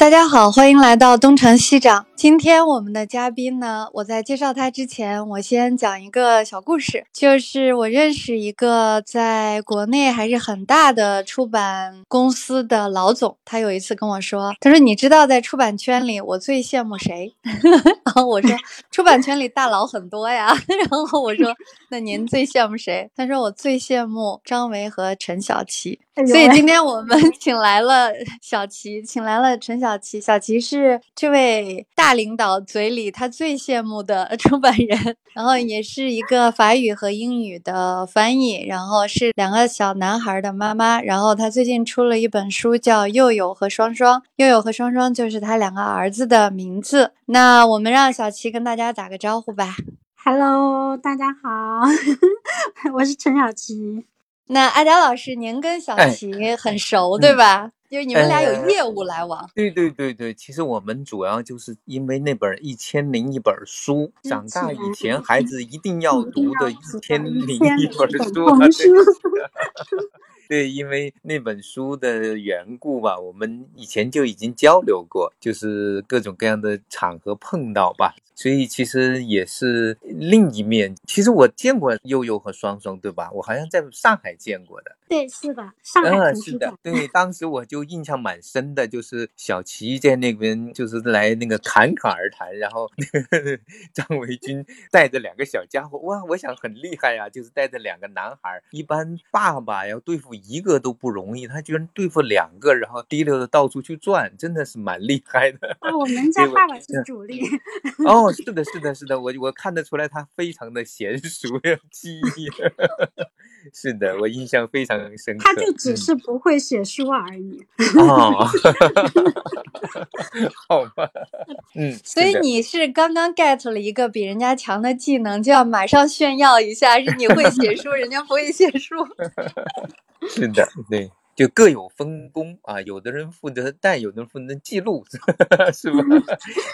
大家好，欢迎来到东城西长。今天我们的嘉宾呢，我在介绍他之前，我先讲一个小故事，就是我认识一个在国内还是很大的出版公司的老总，他有一次跟我说，他说你知道在出版圈里我最羡慕谁？然后我说出版圈里大佬很多呀，然后我说那您最羡慕谁？他说我最羡慕张维和陈小奇。所以今天我们 请来了小齐，请来了陈小齐。小齐是这位大领导嘴里他最羡慕的 出版人，然后也是一个法语和英语的翻译，然后是两个小男孩的妈妈。然后他最近出了一本书，叫《佑佑和双双》，佑佑和双双就是他两个儿子的名字。那我们让小齐跟大家打个招呼吧。Hello，大家好，我是陈小齐。那阿佳老师，您跟小齐很熟，对吧？就是你们俩有业务来往。对对对对，其实我们主要就是因为那本《一千零一本书》，长大以前孩子一定要读的《一千零一本书》。对，因为那本书的缘故吧，我们以前就已经交流过，就是各种各样的场合碰到吧。所以其实也是另一面。其实我见过悠悠和双双，对吧？我好像在上海见过的。对，是的，上海嗯，是的，对，当时我就印象蛮深的，就是小齐在那边就是来那个侃侃而谈，然后 张维军带着两个小家伙，哇，我想很厉害呀，就是带着两个男孩，一般爸爸要对付一个都不容易，他居然对付两个，然后滴溜的到处去转，真的是蛮厉害的。啊，我们家爸爸是主力。哦，是的，是的，是的，我我看得出来他非常的娴熟，记忆。是的，我印象非常深刻。他就只是不会写书而已。哦，好吧，嗯。所以你是刚刚 get 了一个比人家强的技能，就要马上炫耀一下，是你会写书，人家不会写书。是的，对。就各有分工啊，有的人负责带，有的人负责记录，是吧？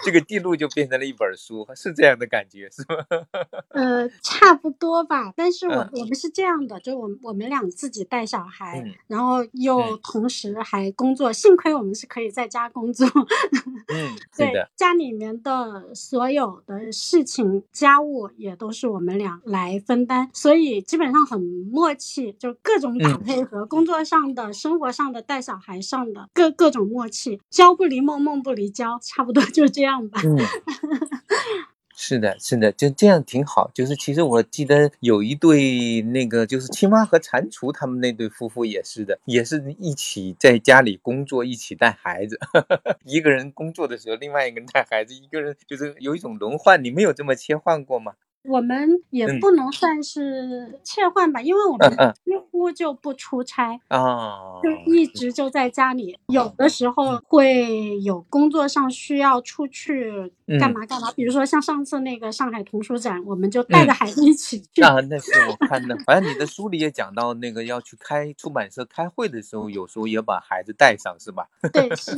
这个记录就变成了一本书，是这样的感觉，是吧？呃，差不多吧。但是我我们是这样的，就我我们俩自己带小孩，然后又同时还工作，幸亏我们是可以在家工作。嗯，对，家里面的所有的事情、家务也都是我们俩来分担，所以基本上很默契，就各种打配合，工作上的。生活上的带小孩上的各各种默契，交不离梦，梦不离交，差不多就这样吧。嗯，是的，是的，就这样挺好。就是其实我记得有一对那个就是青蛙和蟾蜍，他们那对夫妇也是的，也是一起在家里工作，一起带孩子。一个人工作的时候，另外一个人带孩子，一个人就是有一种轮换。你们有这么切换过吗？我们也不能算是切换吧，因为我们几乎就不出差啊，就一直就在家里。有的时候会有工作上需要出去干嘛干嘛，比如说像上次那个上海童书展，我们就带着孩子一起去。啊，那是我看的，好像你的书里也讲到那个要去开出版社开会的时候，有时候也把孩子带上，是吧？对，是，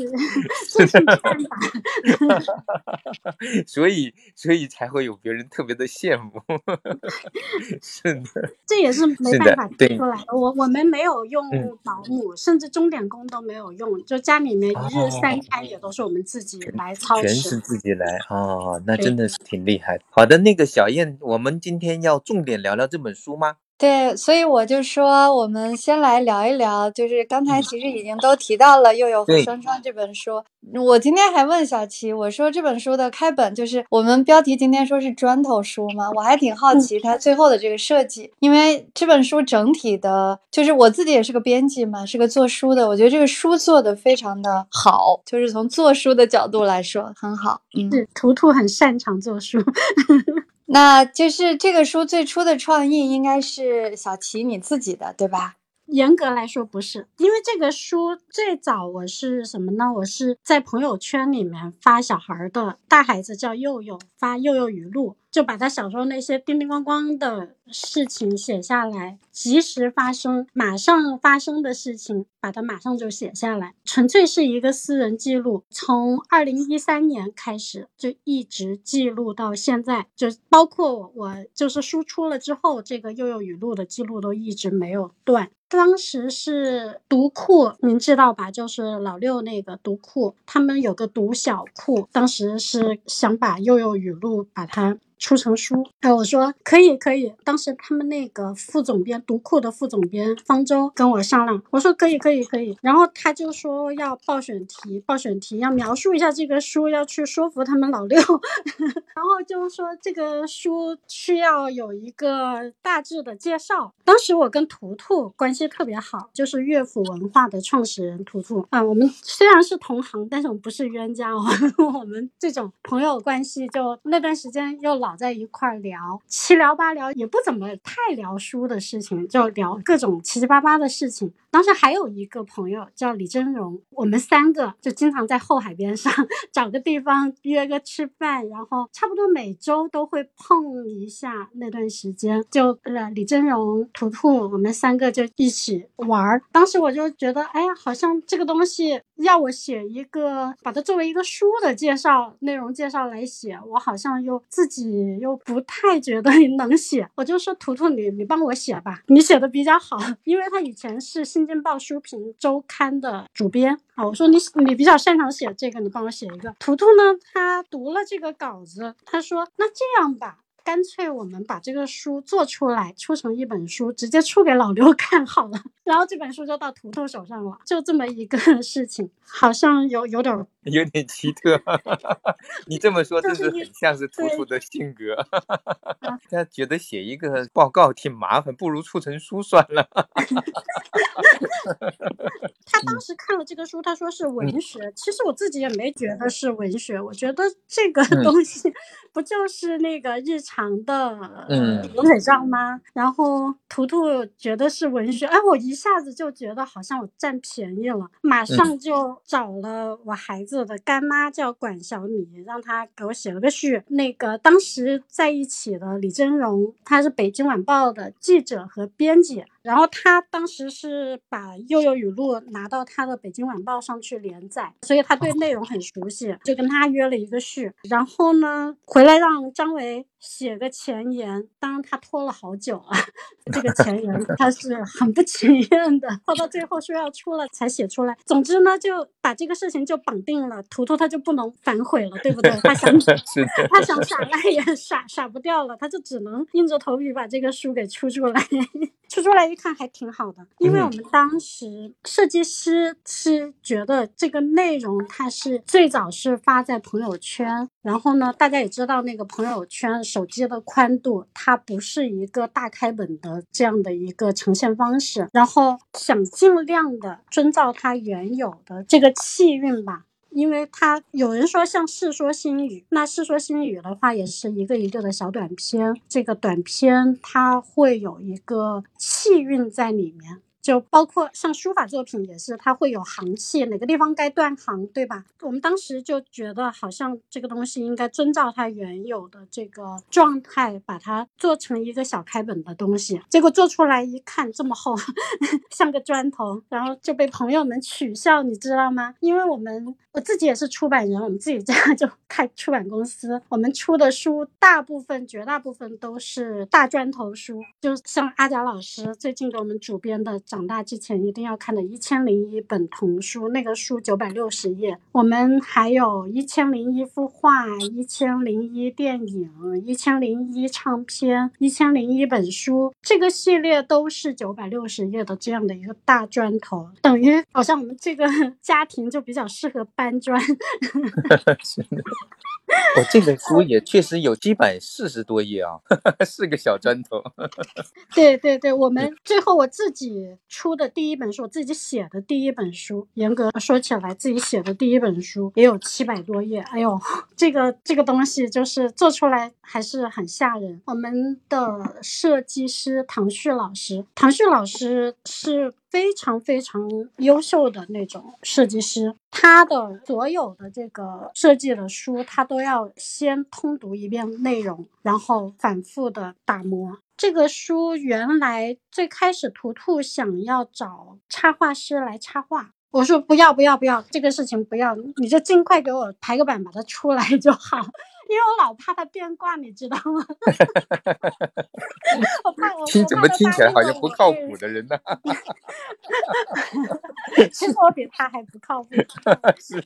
这是办法。所以，所以才会有别人特别的羡慕。是的，这也是没办法提出来的。我我们没有用保姆，甚至钟点工都没有用，就家里面一日三餐也都是我们自己来操持，全是自己来哦，那真的是挺厉害。好的，那个小燕，我们今天要重点聊聊这本书吗？对，所以我就说，我们先来聊一聊，就是刚才其实已经都提到了《又有和双双》这本书。我今天还问小齐，我说这本书的开本就是我们标题今天说是砖头书嘛？我还挺好奇它最后的这个设计，因为这本书整体的，就是我自己也是个编辑嘛，是个做书的，我觉得这个书做的非常的好，就是从做书的角度来说很好。嗯，图图很擅长做书。那就是这个书最初的创意应该是小齐你自己的，对吧？严格来说不是，因为这个书最早我是什么呢？我是在朋友圈里面发小孩的大孩子叫佑佑，发佑佑语录，就把他小时候那些叮叮咣咣的事情写下来，及时发生、马上发生的事情，把它马上就写下来，纯粹是一个私人记录。从二零一三年开始，就一直记录到现在，就包括我就是输出了之后，这个幼幼语录的记录都一直没有断。当时是读库，您知道吧？就是老六那个读库，他们有个读小库，当时是想把悠悠语录把它。出成书，哎，我说可以可以。当时他们那个副总编读库的副总编方舟跟我商量，我说可以可以可以。然后他就说要报选题，报选题要描述一下这个书，要去说服他们老六。然后就说这个书需要有一个大致的介绍。当时我跟图图关系特别好，就是乐府文化的创始人图图啊。我们虽然是同行，但是我们不是冤家哦。我们这种朋友关系，就那段时间又老。老在一块聊，七聊八聊，也不怎么太聊书的事情，就聊各种七七八八的事情。当时还有一个朋友叫李真荣，我们三个就经常在后海边上 找个地方约个吃饭，然后差不多每周都会碰一下。那段时间就呃李真荣、图图，我们三个就一起玩儿。当时我就觉得，哎呀，好像这个东西要我写一个，把它作为一个书的介绍内容介绍来写，我好像又自己又不太觉得 能写。我就说图图，你你帮我写吧，你写的比较好，因为他以前是。新京报书评周刊的主编啊，我说你你比较擅长写这个，你帮我写一个。图图呢，他读了这个稿子，他说那这样吧。干脆我们把这个书做出来，出成一本书，直接出给老刘 看好了。然后这本书就到图图手上了，就这么一个事情，好像有有点有点奇特。你这么说，真是很像是图图的性格。他觉得写一个报告挺麻烦，不如出成书算了。他当时看了这个书，他说是文学。其实我自己也没觉得是文学，我觉得这个东西不就是那个日常。长的流水账吗？然后图图觉得是文学，哎，我一下子就觉得好像我占便宜了，马上就找了我孩子的干妈叫管小米，让她给我写了个序。那个当时在一起的李真荣，他是北京晚报的记者和编辑。然后他当时是把悠悠语录拿到他的北京晚报上去连载，所以他对内容很熟悉，就跟他约了一个序。然后呢，回来让张维写个前言，当然他拖了好久啊，这个前言 他是很不情愿的，拖到最后说要出了才写出来。总之呢，就把这个事情就绑定了，图图他就不能反悔了，对不对？他想 他想耍赖也耍耍不掉了，他就只能硬着头皮把这个书给出出来，出出来一。看还挺好的，因为我们当时设计师是觉得这个内容它是最早是发在朋友圈，然后呢，大家也知道那个朋友圈手机的宽度，它不是一个大开本的这样的一个呈现方式，然后想尽量的遵照它原有的这个气韵吧。因为它有人说像《世说新语》，那《世说新语》的话也是一个一个的小短篇，这个短篇它会有一个气韵在里面。就包括像书法作品也是，它会有行气，哪个地方该断行，对吧？我们当时就觉得好像这个东西应该遵照它原有的这个状态，把它做成一个小开本的东西。结果做出来一看这么厚，像个砖头，然后就被朋友们取笑，你知道吗？因为我们我自己也是出版人，我们自己家 就开出版公司，我们出的书大部分、绝大部分都是大砖头书，就像阿贾老师最近给我们主编的。长大之前一定要看的《一千零一本童书》，那个书九百六十页。我们还有一千零一幅画、一千零一电影、一千零一唱片、一千零一本书，这个系列都是九百六十页的这样的一个大砖头，等于好像我们这个 家庭就比较适合搬砖。我这本书也确实有几百四十多页啊，是个小砖头。对对对，我们最后我自己出的第一本书，我自己写的第一本书，严格说起来，自己写的第一本书也有七百多页。哎呦，这个这个东西就是做出来还是很吓人。我们的设计师唐旭老师，唐旭老师是非常非常优秀的那种设计师，他的所有的这个设计的书，他都要先通读一遍内容，然后反复的打磨。这个书原来最开始图图想要找插画师来插画。我说不要不要不要，这个事情不要，你就尽快给我排个版，把它出来就好，因为我老怕他变卦，你知道吗？我怕我听怎么听起来好像不靠谱的人呢？其实我比他还不靠谱。是。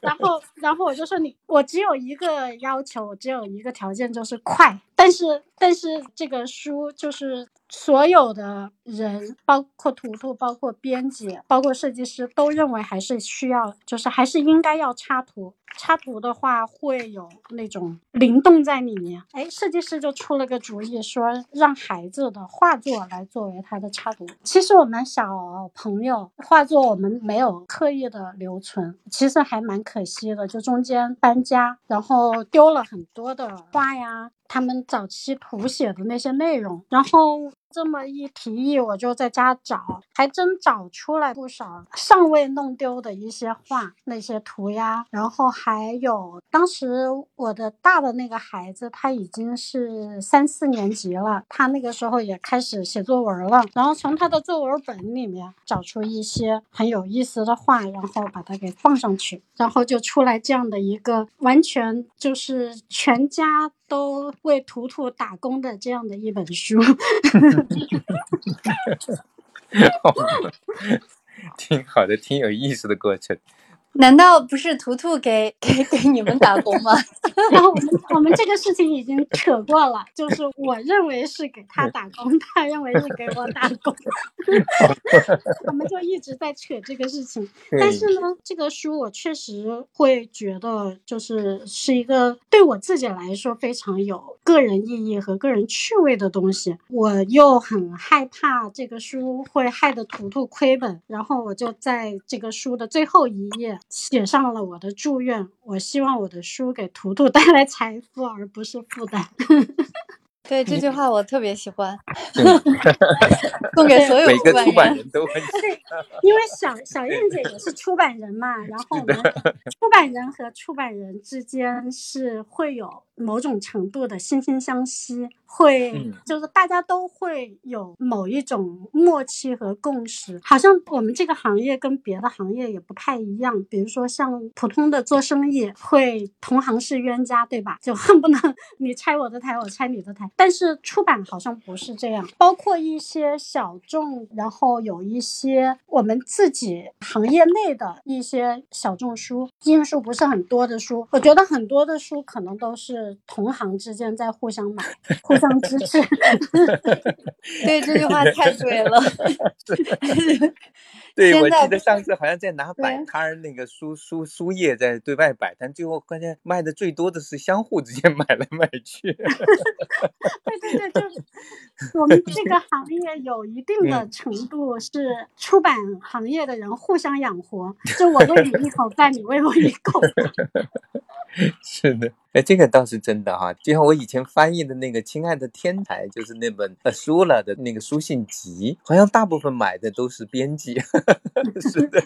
然后，然后我就说你，我只有一个要求，我只有一个条件，就是快。但是，但是这个书就是所有的人，包括图图，包括编辑，包括设计师，都认为还是需要，就是还是应该要插图。插图的话会有那种灵动在里面。哎，设计师就出了个主意，说让孩子的画作来作为他的插图。其实我们小朋友画作我们没有刻意的留存，其实还蛮可惜的。就中间搬家，然后丢了很多的画呀。他们早期涂写的那些内容，然后。这么一提议，我就在家找，还真找出来不少尚未弄丢的一些画、那些涂鸦，然后还有当时我的大的那个孩子，他已经是三四年级了，他那个时候也开始写作文了，然后从他的作文本里面找出一些很有意思的画，然后把它给放上去，然后就出来这样的一个完全就是全家都为图图打工的这样的一本书。挺 好的，挺有意思的过程。难道不是图图给给给你们打工吗？然后我们我们这个事情已经扯过了，就是我认为是给他打工，他认为是给我打工，我们就一直在扯这个事情。但是呢，这个书我确实会觉得，就是是一个对我自己来说非常有个人意义和个人趣味的东西。我又很害怕这个书会害得图图亏本，然后我就在这个书的最后一页。写上了我的祝愿，我希望我的书给图图 带来财富，而不是负担。对这句话我特别喜欢，送给所有每个出版人都很喜欢。因为小小燕姐也是出版人嘛，然后我们出版人和出版人之间是会有某种程度的惺惺相惜，会就是大家都会有某一种默契和共识。好像我们这个行业跟别的行业也不太一样，比如说像普通的做生意，会同行是冤家，对吧？就恨不能你拆我的台，我拆你的台。但是出版好像不是这样，包括一些小众，然后有一些我们自己行业内的一些小众书，印数不是很多的书，我觉得很多的书可能都是同行之间在互相买、互相支持。对这句话太对了。对，我记得上次好像在拿 摆摊儿，那个书书书页在对外摆摊，最后关键卖的最多的是相互之间 买来买去。对对对，就是我们这个行业有一定的程度是出版行业的人互相养活，就我喂你一口饭，你喂我一口。是的，哎，这个倒是真的哈。就像我以前翻译的那个《亲爱的天才》，就是那本呃书了的那个书信集，好像大部分买的都是编辑。是的，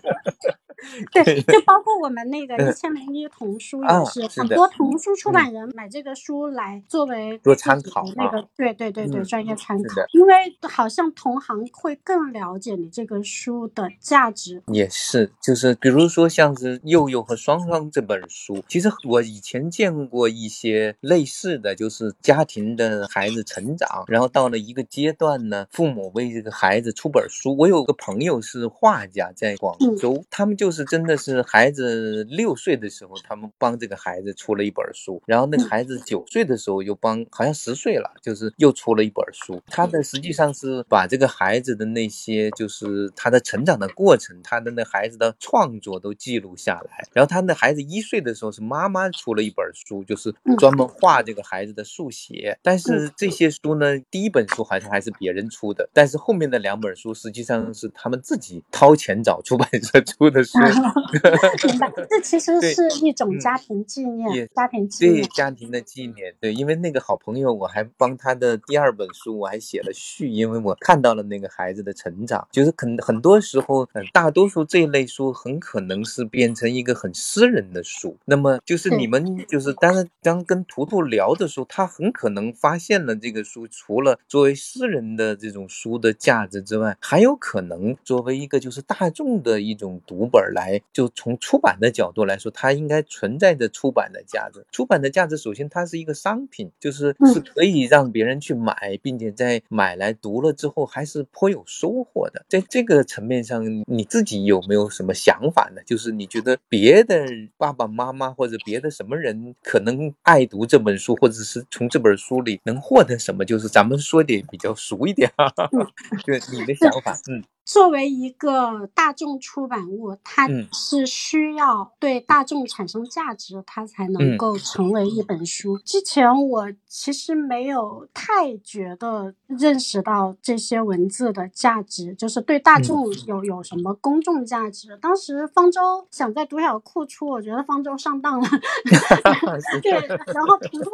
对，就 包括我们那个一千零一童书啊也是，是很多童书出版人买这个书来作为做参考那个，对对对对，嗯专业参考，因为好像同行会更了解你这个书的价值。也是，就是比如说像是佑佑和双双这本书，其实我以前见过一些类似的，就是家庭的孩子成长，然后到了一个阶段呢，父母为这个孩子出本书。我有个朋友是画家，在广嗯。州，他们就是真的是孩子六岁的时候，他们帮这个孩子出了一本书，然后那个嗯孩子九岁的时候又帮，好像十岁了，就是又出了一本书。他的实际上是把这个孩子的那些，就是他的成长的过程，他的那孩子的创作都记录下来。然后他那孩子一岁的时候，是妈妈出了一本书，就是嗯专门画这个孩子的速写。但是这些书呢，第一本书好像还是别人出的，但是后面的两本书实际上是他们自己掏钱找出版社出的书。是 明白，这其实对是一种嗯家庭纪念，也家庭纪念对念。家庭的纪念，对，因为那个好朋友，我还帮他的第二本书，我还写了序，因为我看到了那个孩子的成长，就是很很多时候，嗯，大多数这一类书很可能是变成一个很私人的书。那么就是对你们就是当然当跟图图聊的时候，他很可能发现了这个书除了作为私人的这种书的价值之外，还有可能作为一个就是大众的一种读本儿来，就从出版的角度来说，它应该存在着出版的价值。出版的价值，首先它是一个商品，就是嗯是可以让别人去买，并且在买来读了之后还是颇有收获的。在这个层面上，你自己有没有什么想法呢？就是你觉得别的爸爸妈妈或者别的什么人可能爱读这本书，或者是从这本书里能获得什么？就是咱们说的比较熟一点，就是你的想法，嗯作为一个大众出版物，它嗯是需要对大众产生价值，它才能嗯够成为一本书。之前我其实没有太觉得认识到这些文字的价值，就是对大嗯众有有什么公众价值。当时方舟想在独小库出，我觉得方舟上当了。对，然后图图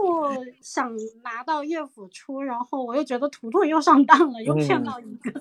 想拿到乐府出，然后我又觉得图图又上当了，又骗嗯到一个。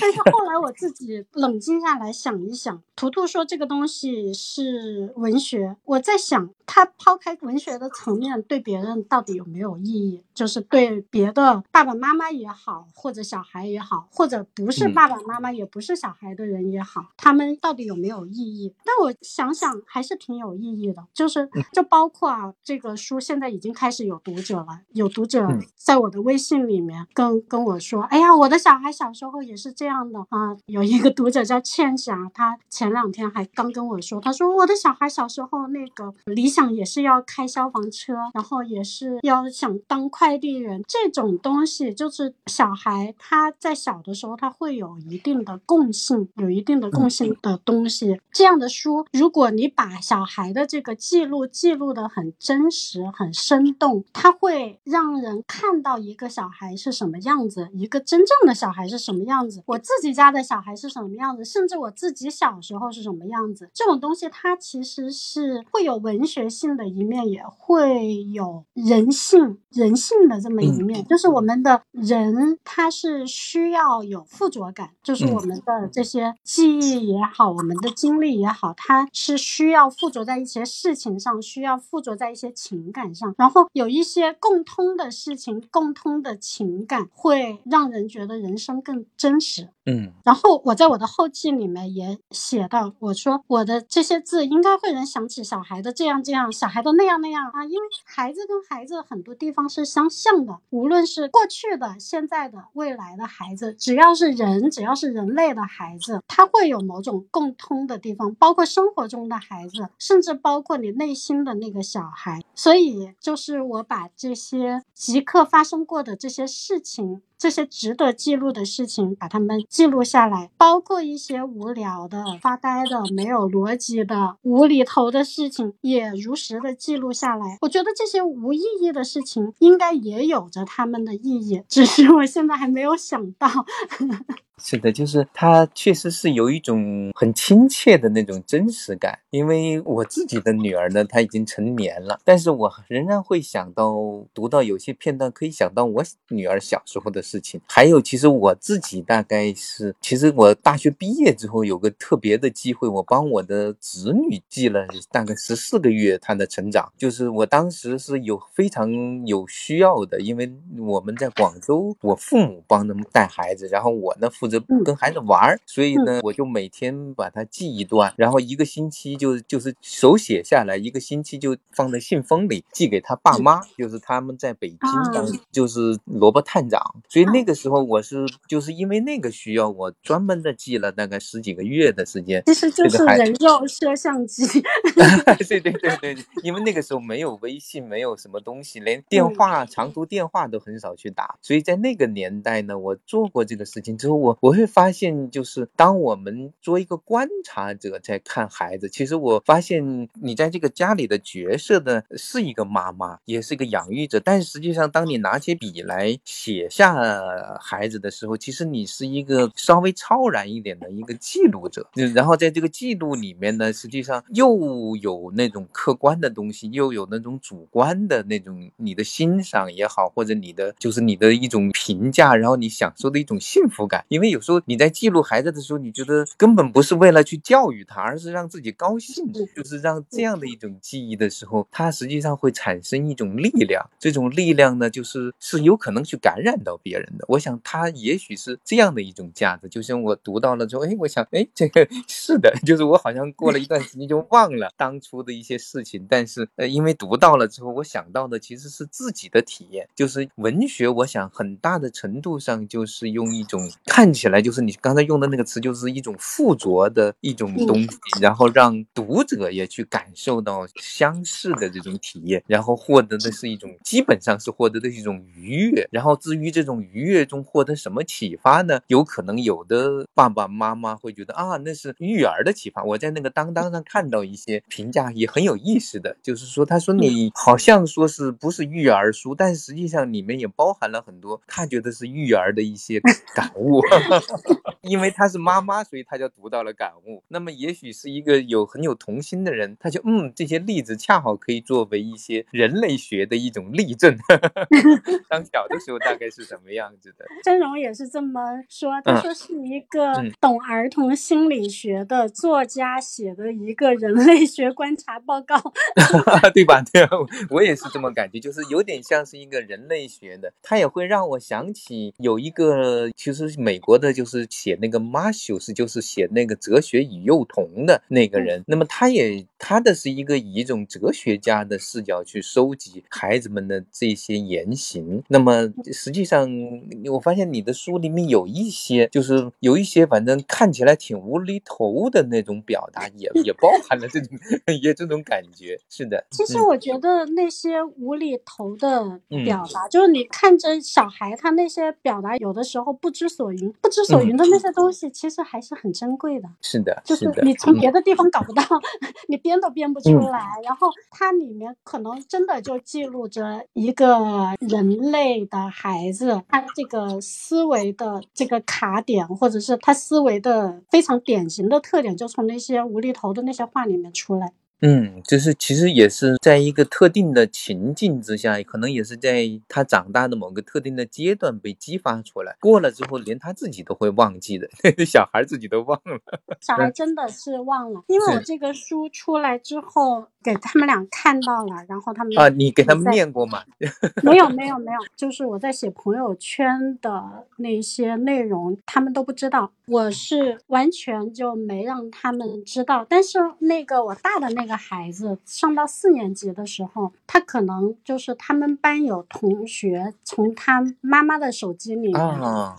但 是后来我自己冷静下来想一想，图图说这个东西是文学，我在想，他抛开文学的层面，对别人到底有没有意义？就是对别的爸爸妈妈也好，或者小孩也好，或者不是嗯爸爸妈妈也不是小孩的人也好，他们到底有没有意义？但我想想，还是挺有意义的。就是就包括啊，这个书现在已经开始有读者了，有读者嗯在我的微信里面跟跟我说，哎呀，我的小孩小时候也是这样的啊。有一个读者叫倩霞，她前两天还刚跟我说，她说我的小孩小时候那个理想也是要开消防车，然后也是要想当快递员。这种东西就是小孩他在小的时候他会有一定的共性，有一定的共性的东西。这样的书，如果你把小孩的这个记录记录的很真实、很生动，它会让人看到一个小孩是什么样子，一个真正的小孩是什么样子，我自己家的小孩是什么样子，甚至我自己小时候是什么样子。这种东西它其实是会有文学性的一面，也会有人性、人性的这么一面，就是我们的人他是需要有附着感，就是我们的这些记忆也好，我们的经历也好，它是需要附着在一些事情上，需要附着在一些情感上，然后有一些共通的事情、共通的情感，会让人觉得人生更真实。嗯然后我在我的后记里面也写到，我说我的这些字应该会能想起小孩的这样这样，小孩的那样那样啊，因为孩子跟孩子很多地方是相像的，无论是过去的、现在的、未来的孩子，只要是人，只要是人类的孩子，他会有某种共通的地方，包括生活中的孩子，甚至包括你内心的那个小孩。所以，就是我把这些即刻发生过的这些事情。这些值得记录的事情，把它们记录下来，包括一些无聊的、发呆的、没有逻辑的、无厘头的事情，也如实的记录下来。我觉得这些无意义的事情，应该也有着它们的意义，只是我现在还没有想到。是的，就是他确实是有一种很亲切的那种真实感。因为我自己的女儿呢，她已经成年了，但是我仍然会想到读到有些片段，可以想到我女儿小时候的事情。还有，其实我自己大概是，其实我大学毕业之后有个特别的机会，我帮我的子女记了大概十四个月她的成长。就是我当时是有非常有需要的，因为我们在广州，我父母帮他们带孩子，然后我呢负责跟孩。子玩儿，所以呢，我就每天把它记一段，然后一个星期就就是手写下来，一个星期就放在信封里寄给他爸妈，就是他们在北京当就是萝卜探长，所以那个时候我是就是因为那个需要，我专门的记了大概十几个月的时间。其实就是人肉摄像机。对对对对，因为那个时候没有微信，没有什么东西，连电话、长途电话都很少去打，所以在那个年代呢，我做过这个事情之后，我我会发现，就是当我们做一个观察者在看孩子，其实我发现你在这个家里的角色呢，是一个妈妈，也是一个养育者，但是实际上，当你拿起笔来写下孩子的时候，其实你是一个稍微超然一点的一个记录者。然后在这个记录里面呢，实际上又有那种客观的东西，又有那种主观的那种你的欣赏也好，或者你的就是你的一种评价，然后你享受的一种幸福感。因为有时候你在记录孩子的时候，你觉得根本不是为了去教育他，而是让自己高兴，就是让这样的一种记忆的时候，它实际上会产生一种力量。这种力量呢，就是是有可能去感染到别人的。我想它也许是这样的一种价值。就像我读到了之后，哎，我想，哎，这个是的，就是我好像过了一段时间就忘了当初的一些事情，但是呃，因为读到了之后，我想到的其实是自己的体验，就是文学。我想很大的程度上就是用一种看起来就是你刚才用的那个词，就是一种附着的一种东西，然后让读者也去感受到相似的这种体验，然后获得的是一种基本上是获得的一种愉悦。然后至于这种愉悦中获得什么启发呢？有可能有的爸爸妈妈会觉得啊，那是育儿的启发。我在那个当当上看到一些评价也很有意思的，就是说他说你好像说是不是育儿书，但实际上里面也包含了很多他觉得是育儿的一些感悟。因为她是妈妈，所以她就读到了感悟。那么也许是一个有很有童心的人，他就嗯，这些例子恰好可以作为一些人类学的一种例证。当小的时候大概是什么样子的？真荣也是这么说，他说是一个懂儿童心理学的作家写的一个人类学观察报告，对吧？对啊，我也是这么感觉，就是有点像是一个人类学的。他也会让我想起有一个，其实美国的，就是写那个马修斯，就是写那个哲学与幼童的那个人。那么他也他的是一个以一种哲学家的视角去收集孩子们的这些言行。那么实际上，我发现你的书里面有一些，就是有一些反正看起来挺无厘头的那种表达，也 也包含了这种也这种感觉。是的，其实我觉得那些无厘头的表达，就是你看着小孩他那些表达，有的时候不知所云，不知所云的那些东西，其实还是很珍贵的。是的，就是你从别的地方搞不到，你编都编不出来。然后它里面可能真的就记录着一个人类的孩子，他这个思维的这个卡点，或者是他思维的非常典型的特点，就从那些无厘头的那些话里面出来。嗯，就是其实也是在一个特定的情境之下，可能也是在他长大的某个特定的阶段被激发出来。过了之后，连他自己都会忘记的，小孩自己都忘了。小孩真的是忘了，因为我这个书出来之后给他们俩看到了，然后他们啊，你给他们念过吗？没有，没有，没有，就是我在写朋友圈的那些内容，他们都不知道。我是完全就没让他们知道，但是那个我大的那个。孩子上到四年级的时候，他可能就是他们班有同学从他妈妈的手机里面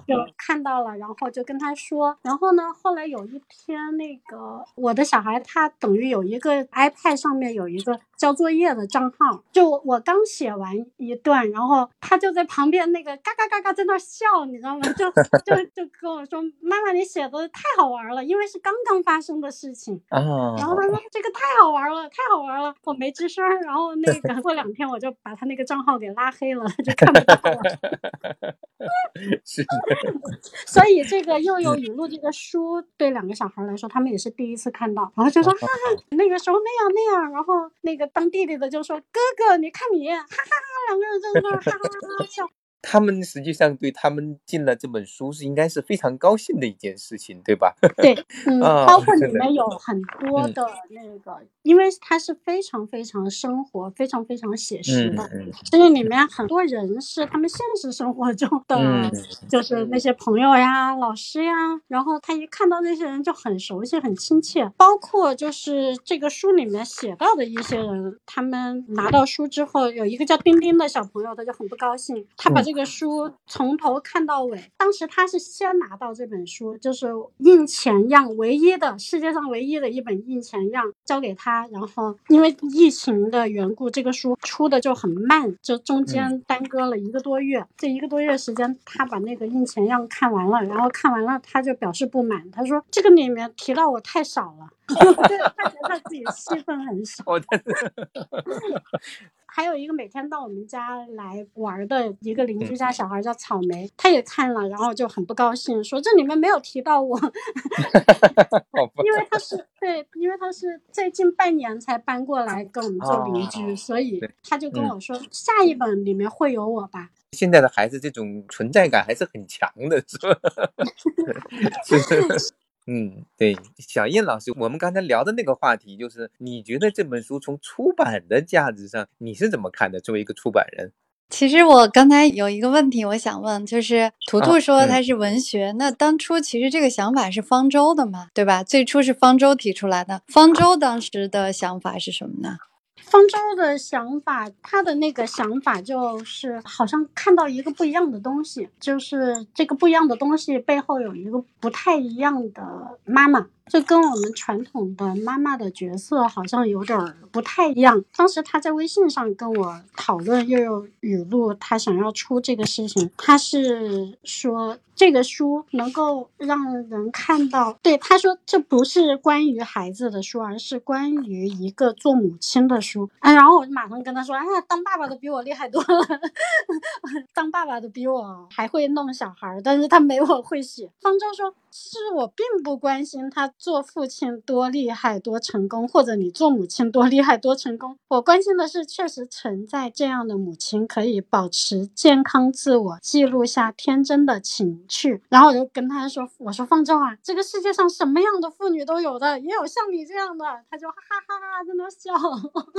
就看到了，然后就跟他说。然后呢，后来有一天，那个我的小孩他等于有一个 iPad 上面有一个。交作业的账号，就我刚写完一段，然后他就在旁边那个嘎嘎嘎嘎在那笑，你知道吗？就就就跟我说：“妈妈，你写的太好玩了，因为是刚刚发生的事情。”啊，然后他说：“这个太好玩了，太好玩了。”我没吱声，然后那个 过两天我就把他那个账号给拉黑了，就看不到了。是，所以这个又有语录这个书对两个小孩来说，他们也是第一次看到，然后就说：“哈哈，那个时候那样那样。”然后那个。当弟弟的就说：“哥哥，你看你，哈哈哈！”两个人在那哈哈哈哈笑。他们实际上对他们进了这本书是应该是非常高兴的一件事情，对吧？对，嗯，包括里面有很多的那个，因为它是非常非常生活、非常非常写实的，所以里面很多人是他们现实生活中的，就是那些朋友呀、老师呀，然后他一看到那些人就很熟悉、很亲切。包括就是这个书里面写到的一些人，他们拿到书之后，有一个叫丁丁的小朋友，他就很不高兴，他把这。个书从头看到尾。当时他是先拿到这本书，就是印前样唯一的世界上唯一的一本印前样交给他，然后因为疫情的缘故，这个书出的就很慢，就中间耽搁了一个多月。这一个多月时间，他把那个印前样看完了，然后看完了他就表示不满，他说这个里面提到我太少了，对他觉得他自己戏份很少。还有一个每天到我们家来玩的一个邻居家小孩叫草莓，他也看了，然后就很不高兴，说这里面没有提到我，因为他是对，因为他是最近半年才搬过来跟我们做邻居，哦所以他就跟嗯我说、下一本里面会有我吧。现在的孩子这种存在感还是很强的，是吧？是。嗯，对，小燕老师，我们刚才聊的那个话题，就是你觉得这本书从出版的价值上，你是怎么看的？作为一个出版人，其实我刚才有一个问题，我想问，就是图图说它是文学，那当初其实这个想法是方舟的嘛，对吧？最初是方舟提出来的，方舟当时的想法是什么呢？方舟的想法，他的那个想法就是好像看到一个不一样的东西，就是这个不一样的东西背后有一个不太一样的妈妈，这跟我们传统的妈妈的角色好像有点儿不太一样。当时他在微信上跟我讨论，又有语录，他想要出这个事情，他是说这个书能够让人看到，对他说这不是关于孩子的书，而是关于一个做母亲的书。哎，然后我就马上跟他说，哎呀，当爸爸的比我厉害多了，当爸爸的比我还会弄小孩，但是他没我会写。方舟说，是我并不关心他做父亲多厉害多成功，或者你做母亲多厉害多成功，我关心的是确实存在这样的母亲可以保持健康自我，记录下天真的情趣。然后我就跟他说，我说方舟啊，这个世界上什么样的妇女都有的，也有像你这样的。他就哈哈哈哈在那笑。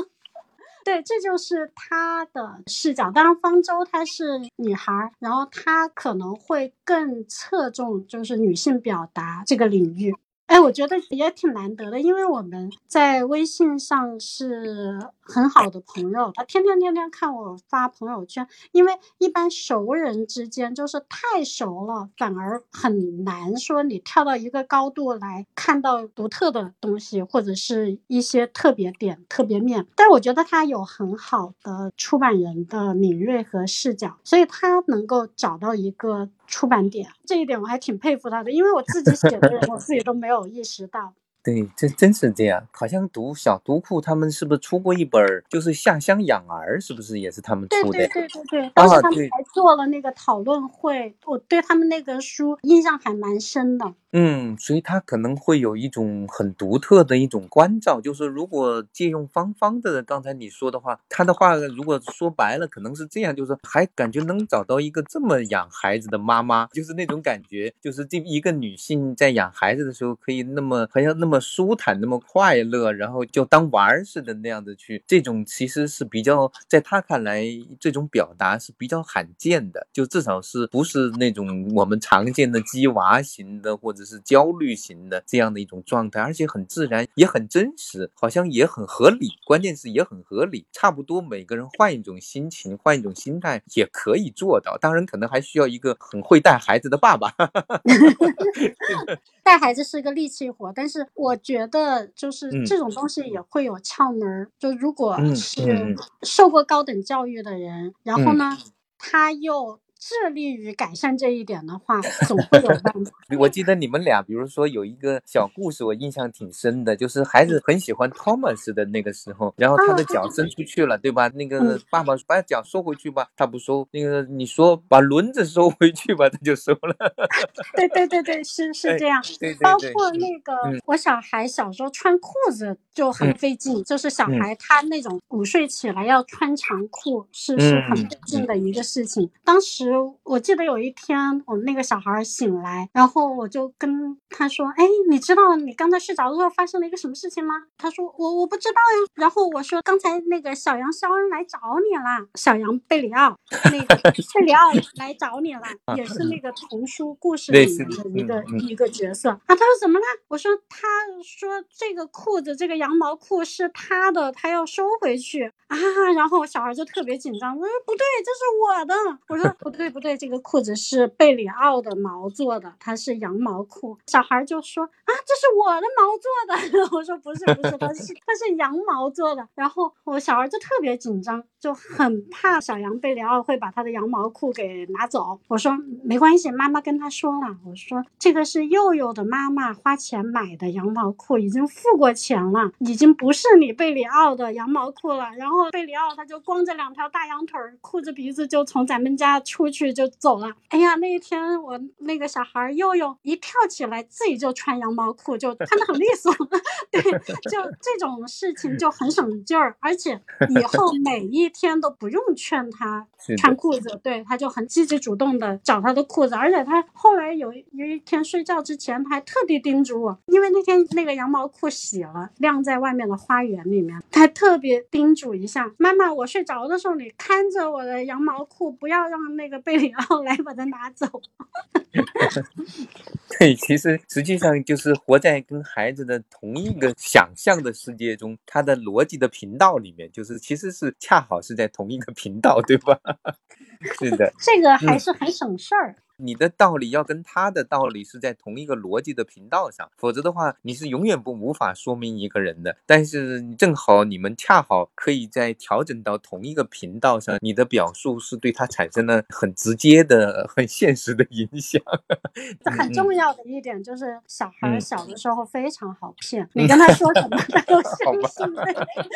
对，这就是她的视角。当然，方舟她是女孩，然后她可能会更侧重就是女性表达这个领域。哎，我觉得也挺难得的，因为我们在微信上是很好的朋友，他天天天天看我发朋友圈。因为一般熟人之间就是太熟了，反而很难说你跳到一个高度来看到独特的东西，或者是一些特别点、特别面。但我觉得他有很好的出版人的敏锐和视角，所以他能够找到一个出版点，这一点我还挺佩服他的，因为我自己写的人，我自己都没有意识到。对，这真是这样。好像读小读库他们是不是出过一本儿，就是下乡养儿，是不是也是他们对出的？对对对对，当时他们还做了那个讨论会，我对他们那个书印象还蛮深的。嗯，所以他可能会有一种很独特的一种关照，就是如果借用芳芳的刚才你说的话，他的话如果说白了，可能是这样，就是还感觉能找到一个这么养孩子的妈妈，就是那种感觉，就是这一个女性在养孩子的时候可以那么好像那么舒坦，那么快乐，然后就当玩儿似的那样的去，这种其实是比较在他看来，这种表达是比较罕见的，就至少是不是那种我们常见的鸡娃型的或者是焦虑型的这样的一种状态，而且很自然，也很真实，好像也很合理，关键是也很合理。差不多每个人换一种心情，换一种心态也可以做到。当然，可能还需要一个很会带孩子的爸爸。带孩子是个力气活，但是我觉得就是嗯这种东西也会有窍门儿。就如果嗯是嗯受过高等教育的人，然后嗯呢，他又致力于改善这一点的话，总会有办法。我记得你们俩，比如说有一个小故事，我印象挺深的，就是孩子很喜欢 Thomas 的那个时候，然后他的脚伸出去了，对吧？那个嗯爸爸把脚收回去吧，他不收。那个你说把轮子收回去吧，他就收了。对对对对，是 是哎这样。对对包，括那个，嗯我小孩小时候穿裤子就很嗯费劲，就是小嗯孩他那种午睡起来要穿长裤是是很嗯费劲的一个事情。当时我记得有一天，我们那个小孩醒来，然后我就跟他说：“哎，你知道你刚才睡着的时候发生了一个什么事情吗？”他说：“我我不知道呀。”然后我说：“刚才那个小羊肖恩来找你了，小羊贝里奥，那个 贝里奥来找你了，也是那个童书故事里面的一个、一个角色啊。他说怎么了？我说他说这个裤子这个羊毛裤是他的，他要收回去啊。然后小孩就特别紧张，我说不对，这是我的。我说不对，对不对？这个裤子是贝里奥的毛做的，它是羊毛裤。小孩就说啊，这是我的毛做的。我说不是不是，它是它是羊毛做的。然后我小孩就特别紧张，就很怕小羊贝里奥会把他的羊毛裤给拿走。我说没关系，妈妈跟他说了，我说这个是佑佑的妈妈花钱买的羊毛裤，已经付过钱了，已经不是你贝里奥的羊毛裤了。然后贝里奥他就光着两条大羊腿儿，裤子鼻子就从咱们家出去就走了。哎呀，那一天我那个小孩佑佑一跳起来，自己就穿羊毛裤，就穿的很利索。对，就这种事情就很省劲儿，而且以后 每一天都不用劝他穿裤子，对，他就很积极主动的找他的裤子。而且他后来有有一天睡觉之前，他还特地叮嘱我，因为那天那个羊毛裤洗了，晾在外面的花园里面，他特别叮嘱一下妈妈，我睡着的时候你看着我的羊毛裤，不要让那个贝里奥来把它拿走。对，其实实际上就是活在跟孩子的同一个想象的世界中，他的逻辑的频道里面，就是其实是恰好是在同一个频道，对吧？是的，这个还是很省事儿。你的道理要跟他的道理是在同一个逻辑的频道上，否则的话，你是永远不无法说明一个人的。但是正好你们恰好可以在调整到同一个频道上，你的表述是对他产生了很直接的、很现实的影响。这很重要的一点就是，小孩小的时候非常好骗，你跟他说什么，他都相信。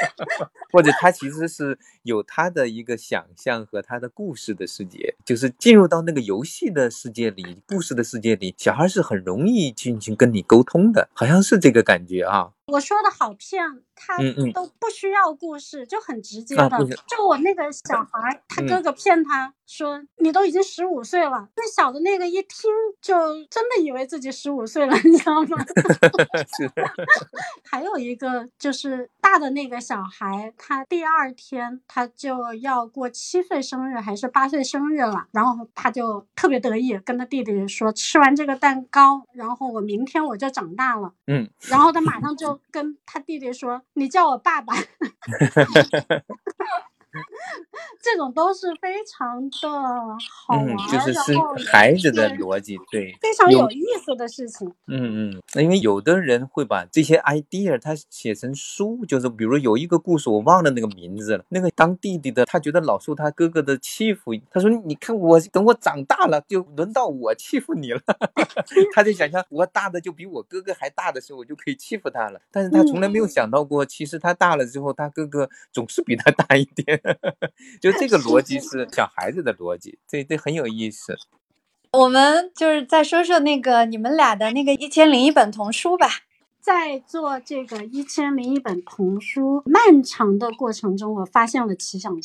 或者他其实是有他的一个想象和他的故事的世界，就是进入到那个游戏的。世界里，故事的世界里，小孩是很容易进行跟你沟通的，好像是这个感觉啊。我说的好骗，他都不需要故事，就很直接的。就我那个小孩，他哥哥骗他说：“你都已经十五岁了。”最小的那个一听就真的以为自己十五岁了，你知道吗？还有一个就是大的那个小孩，他第二天他就要过七岁生日还是八岁生日了，然后他就特别得意，跟他弟弟说：“吃完这个蛋糕，然后我明天我就长大了。”嗯，然后他马上就。跟他弟弟说：“你叫我爸爸。” 这种都是非常的好玩，就是是孩子的逻辑，对，非常有意思的事情。嗯嗯，那因为有的人会把这些 idea 他写成书，就是比如有一个故事，我忘了那个名字了。那个当弟弟的，他觉得老受他哥哥的欺负，他说：“你看我等我长大了，就轮到我欺负你了。”他就想象我大的就比我哥哥还大的时候，我就可以欺负他了。但是他从来没有想到过，其实他大了之后，他哥哥总是比他大一点。就这个逻辑是小孩子的逻辑，这这很有意思。我们就是再说说那个你们俩的那个一千零一本童书吧。在做这个一千零一本童书漫长的过程中，我发现了奇想国。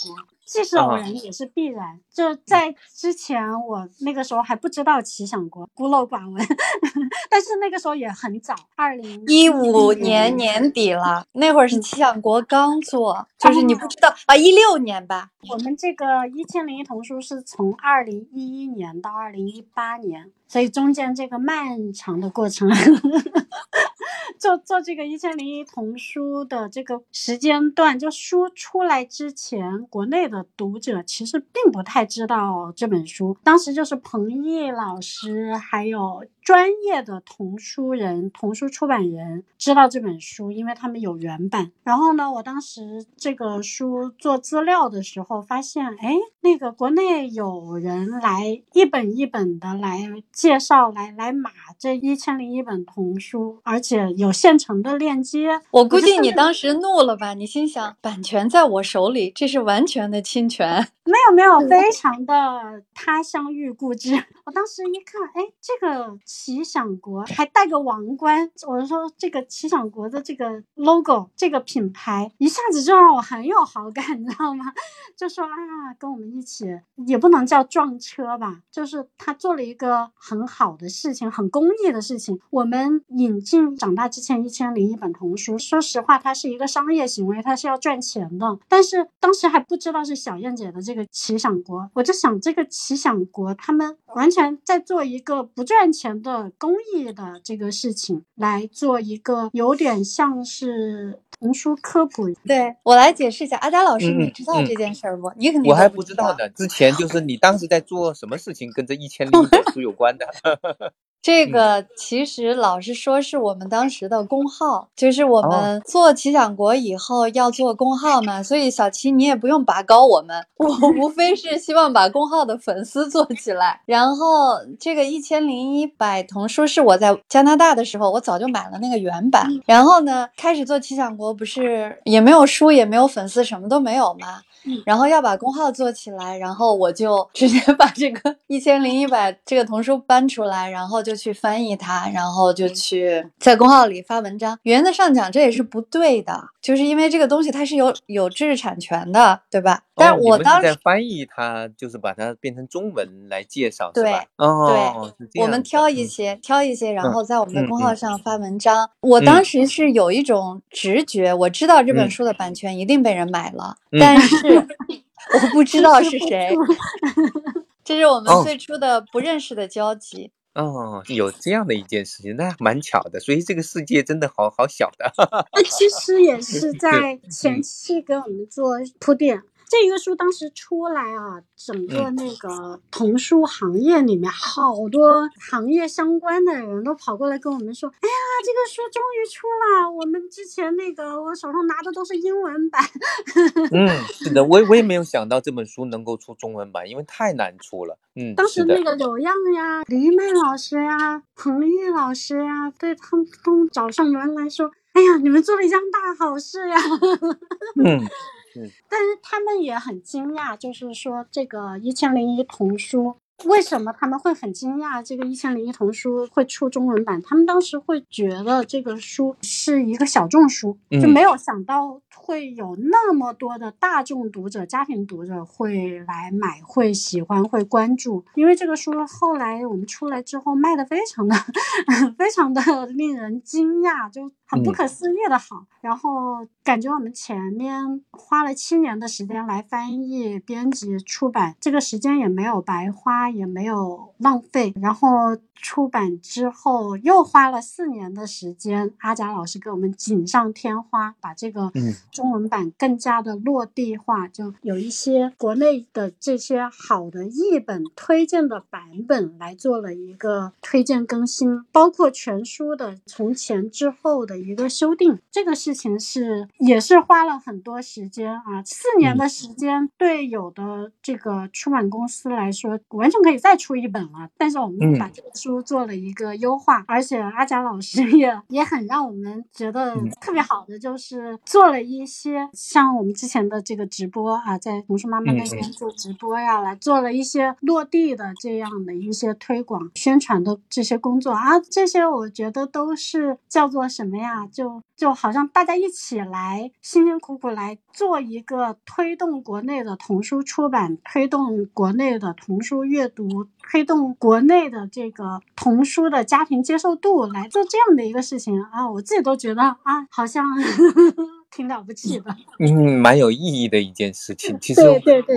既是偶然也是必然。就在之前，我那个时候还不知道奇想国，孤陋寡闻。但是那个时候也很早，二零一五年年底了，那会儿是奇想国刚做，就是你不知道啊，一六年吧。我们这个一千零一童书是从二零一一年到二零一八年，所以中间这个漫长的过程，就做这个一千零一童书的这个时间段，就书出来之前，国内的读者其实并不太知道这本书。当时就是彭毅老师还有。专业的童书人、童书出版人知道这本书，因为他们有原版。然后呢，我当时这个书做资料的时候，发现，哎，那个国内有人来一本一本的来介绍，来来码这一千零一本童书，而且有现成的链接。我估计你当时怒了吧？你心想，版权在我手里，这是完全的侵权。没有没有，非常的他乡遇故知。我当时一看，哎，这个。奇想国还带个王冠，我说这个奇想国的这个 logo，这个品牌一下子就让我很有好感，你知道吗？就说啊，跟我们一起也不能叫撞车吧，就是他做了一个很好的事情，很公益的事情。我们引进长大之前一千零一本童书，说实话，它是一个商业行为，它是要赚钱的。但是当时还不知道是小燕姐的这个奇想国，我就想这个奇想国他们完全在做一个不赚钱。的公益的这个事情来做一个有点像是童书科普。对我来解释一下，阿佳老师，嗯你知道嗯这件事儿不？你肯定我还不不知道。呢。之前就是你当时在做什么事情，跟这一千零一本书有关的？这个其实老实说是我们当时的公号，就是我哦们做奇想国以后要做公号嘛，所以小齐你也不用拔高我们，我 无非是希望把公号的粉丝做起来。然后这个一千零一百童书是我在加拿大的时候，我早就买了那个原版。然后呢，开始做奇想国不是也没有书，也没有粉丝，什么都没有嘛。然后要把公号做起来，然后我就直接把这个一千零一百这个童书搬出来，然后就去翻译它，然后就去在公号里发文章。原则上讲，这也是不对的，就是因为这个东西它是有有知识产权的，对吧？但哦是我当时、在翻译它，就是把它变成中文来介绍，是对吧？哦，对我们挑一嗯些，挑一些，然嗯后在我们的嗯公号嗯上发文章。我当时是有一种直觉，我知道这本嗯书的版权一定被人买了，嗯但是 我不知道是谁。这是我们哦最初的不认识的交集。哦，有这样的一件事情，那蛮巧的。所以这个世界真的好好小的。那其实也是在前期给我们做铺垫。这个书当时出来啊，整个嗯那个童书行业里面，好多行业相关的人都跑过来跟我们说：“哎呀，这个书终于出了！我们之前那个我手上拿的都是英文版。嗯，是的，我我也没有想到这本书能够出中文版，因为太难出了。嗯，当时那个柳样呀、黎曼老师呀、彭玉老师呀，对他们都找上门来说：“哎呀，你们做了一件大好事呀！” 嗯但是他们也很惊讶，就是说这个《一千零一童书》为什么他们会很惊讶？这个《一千零一童书》会出中文版？他们当时会觉得这个书是一个小众书，就嗯没有想到会有那么多的大众读者、家庭读者会来买、会喜欢、会关注。因为这个书后来我们出来之后卖的非常的、非常的令人惊讶，就很不嗯可思议的好。然后感觉我们前面花了七年的时间来翻译、编辑、出版，这个时间也没有白花，也没有浪费。然后出版之后又花了四年的时间，阿贾老师给我们锦上添花，把这个嗯中文版更加的落地化，就有一些国内的这些好的译本推荐的版本来做了一个推荐更新，包括全书的从前之后的一个修订。这个事情是也是花了很多时间啊，四年的时间对有的这个出版公司来说完全可以再出一本了，但是我们嗯把这个书做了一个优化，而且阿贾老师也也很让我们觉得嗯特别好的，就是做了一些像我们之前的这个直播啊，在童书妈妈那嗯边做直播呀，来做了一些落地的这样的一些推广宣传的这些工作啊，这些我觉得都是叫做什么呀？呀就就好像大家一起来辛辛苦苦来做一个推动国内的童书出版，推动国内的童书阅读，推动国内的这个童书的家庭接受度，来做这样的一个事情。啊，我自己都觉得啊，好像 挺了不起的。嗯，蛮有意义的一件事情。其实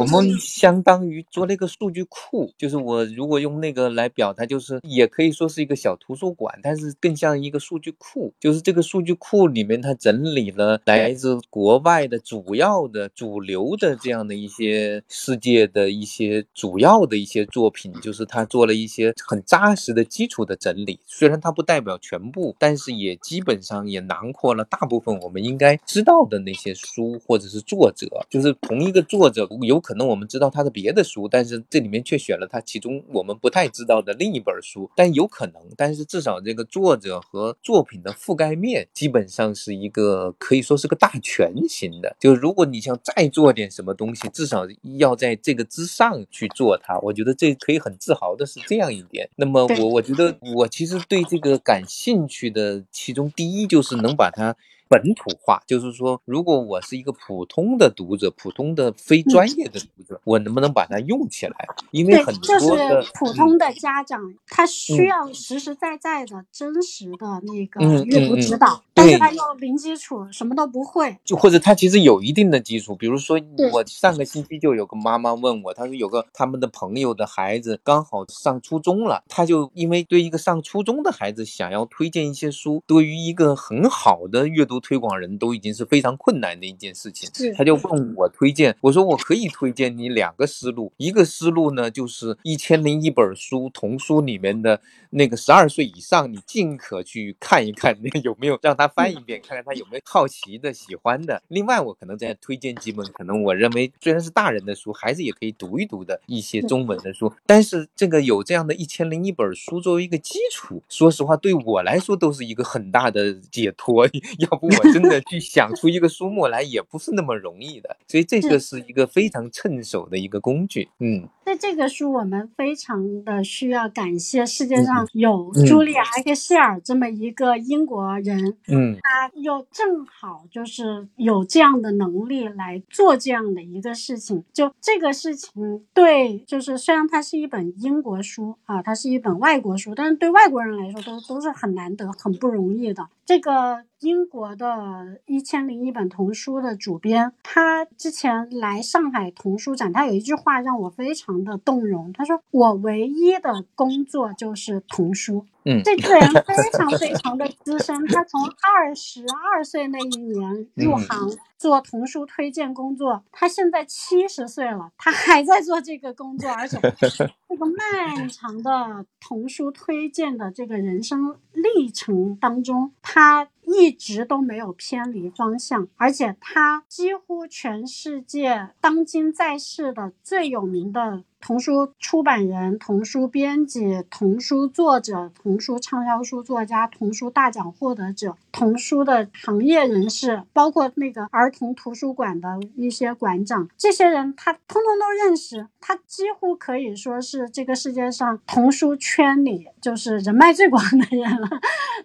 我们相当于做了一个数据库，就是我如果用那个来表达，就是也可以说是一个小图书馆，但是更像一个数据库。就是这个数据库里面，它整理了来自国外的主要的、主流的这样的一些世界的一些主要的一些作品，就是它做了一些很扎实的基础的整理。虽然它不代表全部，但是也基本上也囊括了大部分我们应该知道的那些书或者是作者。就是同一个作者，有可能我们知道他的别的书，但是这里面却选了他其中我们不太知道的另一本书。但有可能，但是至少这个作者和作品的覆盖面基本上是一个可以说是个大全型的。就是如果你想再做点什么东西，至少要在这个之上去做它。我觉得这可以很自豪的是这样一点。那么我我觉得我其实对这个感兴趣的，其中第一就是能把它。本土化，就是说，如果我是一个普通的读者，普通的非专业的读者，我能不能把它用起来？因为很，就多普通的家长，他需嗯要实实在在的、真实的那个嗯阅读指导，但是他又零基础，什么都不会。就或者他其实有一定的基础，比如说我上个星期就有个妈妈问我，她说有个他们的朋友的孩子刚好上初中了，他就因为对一个上初中的孩子想要推荐一些书，对于一个很好的阅读推广人都已经是非常困难的一件事情。是他就问我推荐，我说我可以推荐你两个思路，一个思路呢就是《一千零一本书》童书里面的那个十二岁以上，你尽可去看一看，那 有没有让他翻一遍，看看他有没有好奇的、喜欢的。另外，我可能再推荐几本，可能我认为虽然是大人的书，孩子也可以读一读的一些中文的书。但是这个有这样的一千零一本书作为一个基础，说实话，对我来说都是一个很大的解脱。要不我真的去想出一个书目来，也不是那么容易的。所以这个是一个非常趁手的一个工具。嗯，在这个书，我们非常的需要感谢世界上嗯有嗯茱莉亚·埃克谢尔这么一个英国人，嗯他又正好就是有这样的能力来做这样的一个事情。就这个事情，对，就是虽然它是一本英国书啊，它是一本外国书，但是对外国人来说都都是很难得、很不容易的。这个英国的《一千零一本童书》的主编，他之前来上海童书展，他有一句话让我非常的动容。他说：“我唯一的工作就是童书。”嗯这个人非常非常的资深，他从二十二岁那一年入嗯行做童书推荐工作，他现在七十岁了，他还在做这个工作，而且这个漫长的童书推荐的这个人生历程当中，他一直都没有偏离方向，而且他几乎全世界当今在世的最有名的童书出版人、童书编辑、童书作者、童书畅销书作家、童书大奖获得者、童书的行业人士，包括那个儿童图书馆的一些馆长，这些人他通通都认识。他几乎可以说是这个世界上童书圈里就是人脉最广的人了。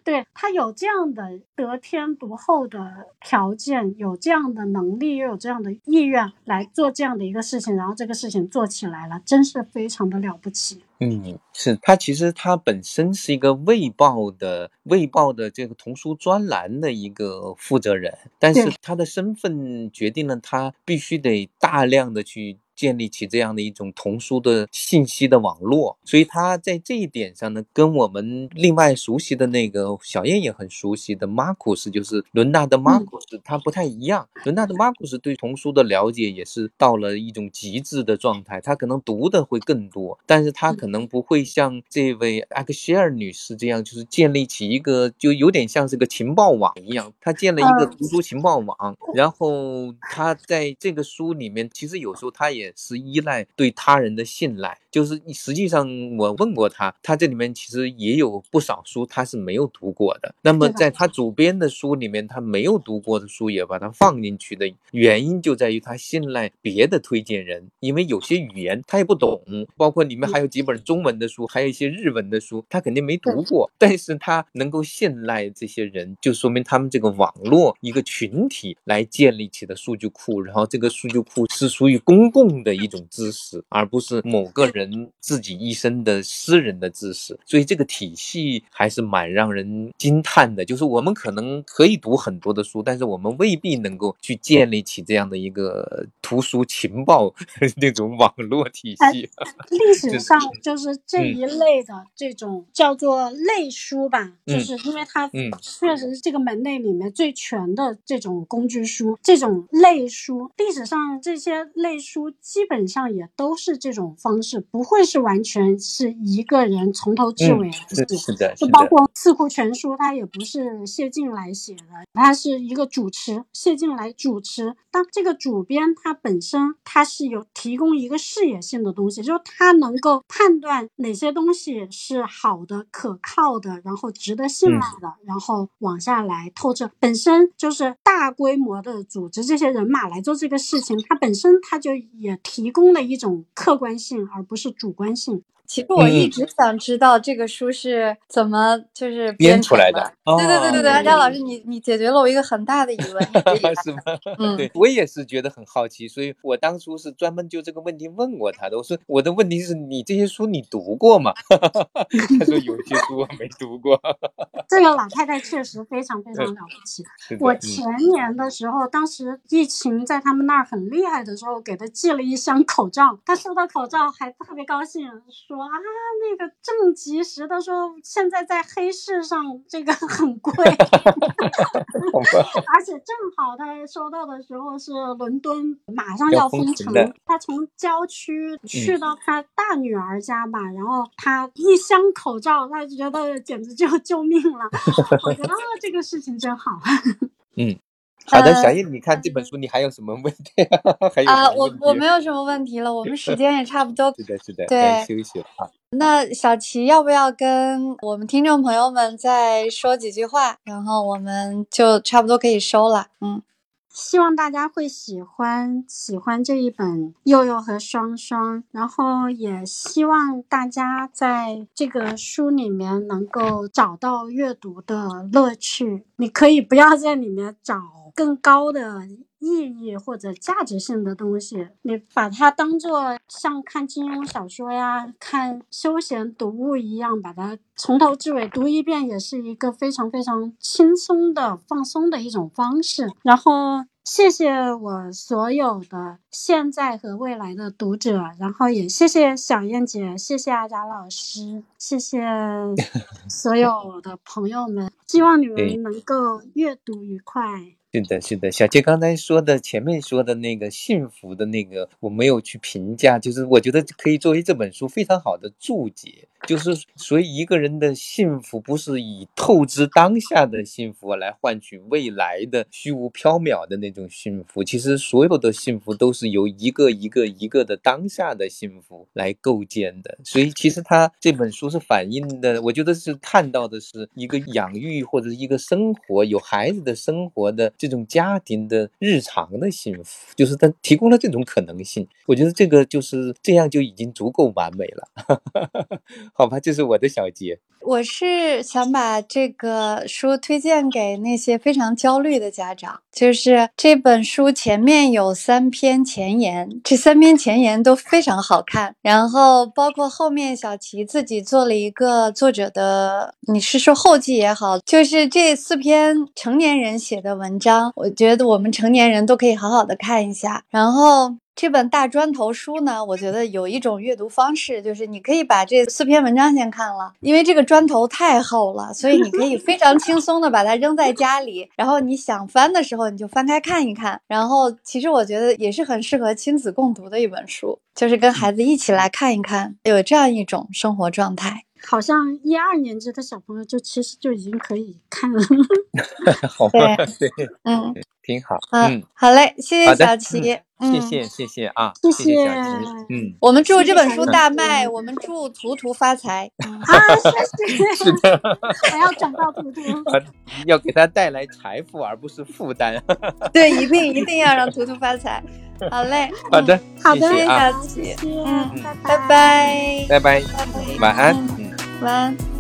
对他有这样的得天独厚的条件，有这样的能力，又有这样的意愿来做这样的一个事情，然后这个事情做起来了，真是非常的了不起。嗯，是他其实他本身是一个卫报的卫报的这个童书专栏的一个负责人，但是他的身份决定了他必须得大量的去。建立起这样的一种童书的信息的网络，所以他在这一点上呢，跟我们另外熟悉的那个小燕也很熟悉的马库斯，就是伦纳德·马库斯，他不太一样。伦纳德·马库斯对童书的了解也是到了一种极致的状态，他可能读的会更多，但是他可能不会像这位艾克希尔女士这样，就是建立起一个就有点像是个情报网一样，他建了一个嗯。图书情报网，然后他在这个书里面，其实有时候他也也是依赖对他人的信赖。就是实际上，我问过他，他这里面其实也有不少书他是没有读过的。那么在他主编的书里面，他没有读过的书也把它放进去的原因就在于他信赖别的推荐人，因为有些语言他也不懂，包括里面还有几本中文的书，还有一些日文的书，他肯定没读。过，但是他能够信赖这些人，就说明他们这个网络一个群体来建立起的数据库，然后这个数据库是属于公共的一种知识，而不是某个人自己一生的私人的知识，所以这个体系还是蛮让人惊叹的。就是我们可能可以读很多的书，但是我们未必能够去建立起这样的一个图书情报 那种网络体系。历史 上就是这嗯一类的这种叫做类书吧，就嗯是因为它嗯确实是这个门类里面最全的这种工具书，这种类书，历史上这些类书基本上也都是这种方式，不会是完全是一个人从头至嗯尾来写。是是的，就包。括《四库全书》，它也不是谢晋来写的，它是一个主持，谢晋来主持。当这个主编他本身他是有提供一个视野性的东西，就是他能够判断哪些东西是好的、可靠的，然后值得信赖的，然后往下来透彻。本身就是大规模的组织这些人马来做这个事情，它本身它就也提供了一种客观性，而不是是主观性。其实我一嗯直想知道这个书是怎么就是编出来的对对对对对，哦安佳老师，你你解决了我一个很大的疑问，是吗？嗯对我也是觉得很好奇，所以我当初是专门就这个问题问过他的。我说我的问题是你这些书你读过吗？他说有些书我没读过。这个老太太确实非常非常了不起。我前年的时候，当时疫情在他们那儿很厉害的时候，给她寄了一箱口罩，她收到口罩还特别高兴，说啊那个正及时的说，现在在黑市上这个很 贵，而且正好他收到的时候是伦敦马上要要封城封城的，她从郊区去到他大女儿家吧，然后他一箱口罩，他觉得简直就 救命了。我觉得啊这个事情真好。好的，呃小叶，你看这本书，你还有什么问题？还有啊，我我没有什么问题了，我们时间也差不多。是的，是的，对休息了啊。那小齐要不要跟我们听众朋友们再说几句话，然后我们就差不多可以收了。嗯，希望大家会喜欢喜欢这一本佑佑和双双，然后也希望大家在这个书里面能够找到阅读的乐趣。你可以不要在里面找更高的意义或者价值性的东西，你把它当做像看金庸小说呀、看休闲读物一样，把它从头至尾读一遍，也是一个非常非常轻松的、放松的一种方式。然后。谢谢我所有的现在和未来的读者，然后也谢谢小燕姐，谢谢阿贾老师，谢谢所有的朋友们，希望你们能够阅读愉快。是的，是的，小杰刚才说的前面说的那个幸福的那个，我没有去评价，就是我觉得可以作为这本书非常好的注解。就是所以一个人的幸福不是以透支当下的幸福来换取未来的虚无缥缈的那种幸福，其实所有的幸福都是由一个一个一个的当下的幸福来构建的。所以其实他这本书是反映的，我觉得是看到的是一个养育或者一个生活有孩子的生活的这种家庭的日常的幸福，就是他提供了这种可能性。我觉得这个就是这样就已经足够完美了。好吧，这是我的小结。我是想把这个书推荐给那些非常焦虑的家长。就是这本书前面有三篇前言，这三篇前言都非常好看。然后包括后面小齐自己做了一个作者的，你是说后记也好，就是这四篇成年人写的文章，我觉得我们成年人都可以好好的看一下。然后。这本大砖头书呢，我觉得有一种阅读方式，就是你可以把这四篇文章先看了，因为这个砖头太厚了，所以你可以非常轻松的把它扔在家里，然后你想翻的时候你就翻开看一看。然后其实我觉得也是很适合亲子共读的一本书，就是跟孩子一起来看一看，有这样一种生活状态。好像一二年级的小朋友就其实就已经可以看了。好吧，对，嗯，挺好。嗯，好嘞，谢谢小齐，谢嗯谢谢谢啊，谢谢谢小谢齐。嗯，我们祝这本书大卖，我们祝图图发财。嗯 啊，谢谢，是的，我要转到图图。要给他带来财富而不是负担。对，一定一定要让图图发财。好嘞，好的，好的，谢谢啊，小齐谢谢，嗯拜拜拜，拜晚安。晚安。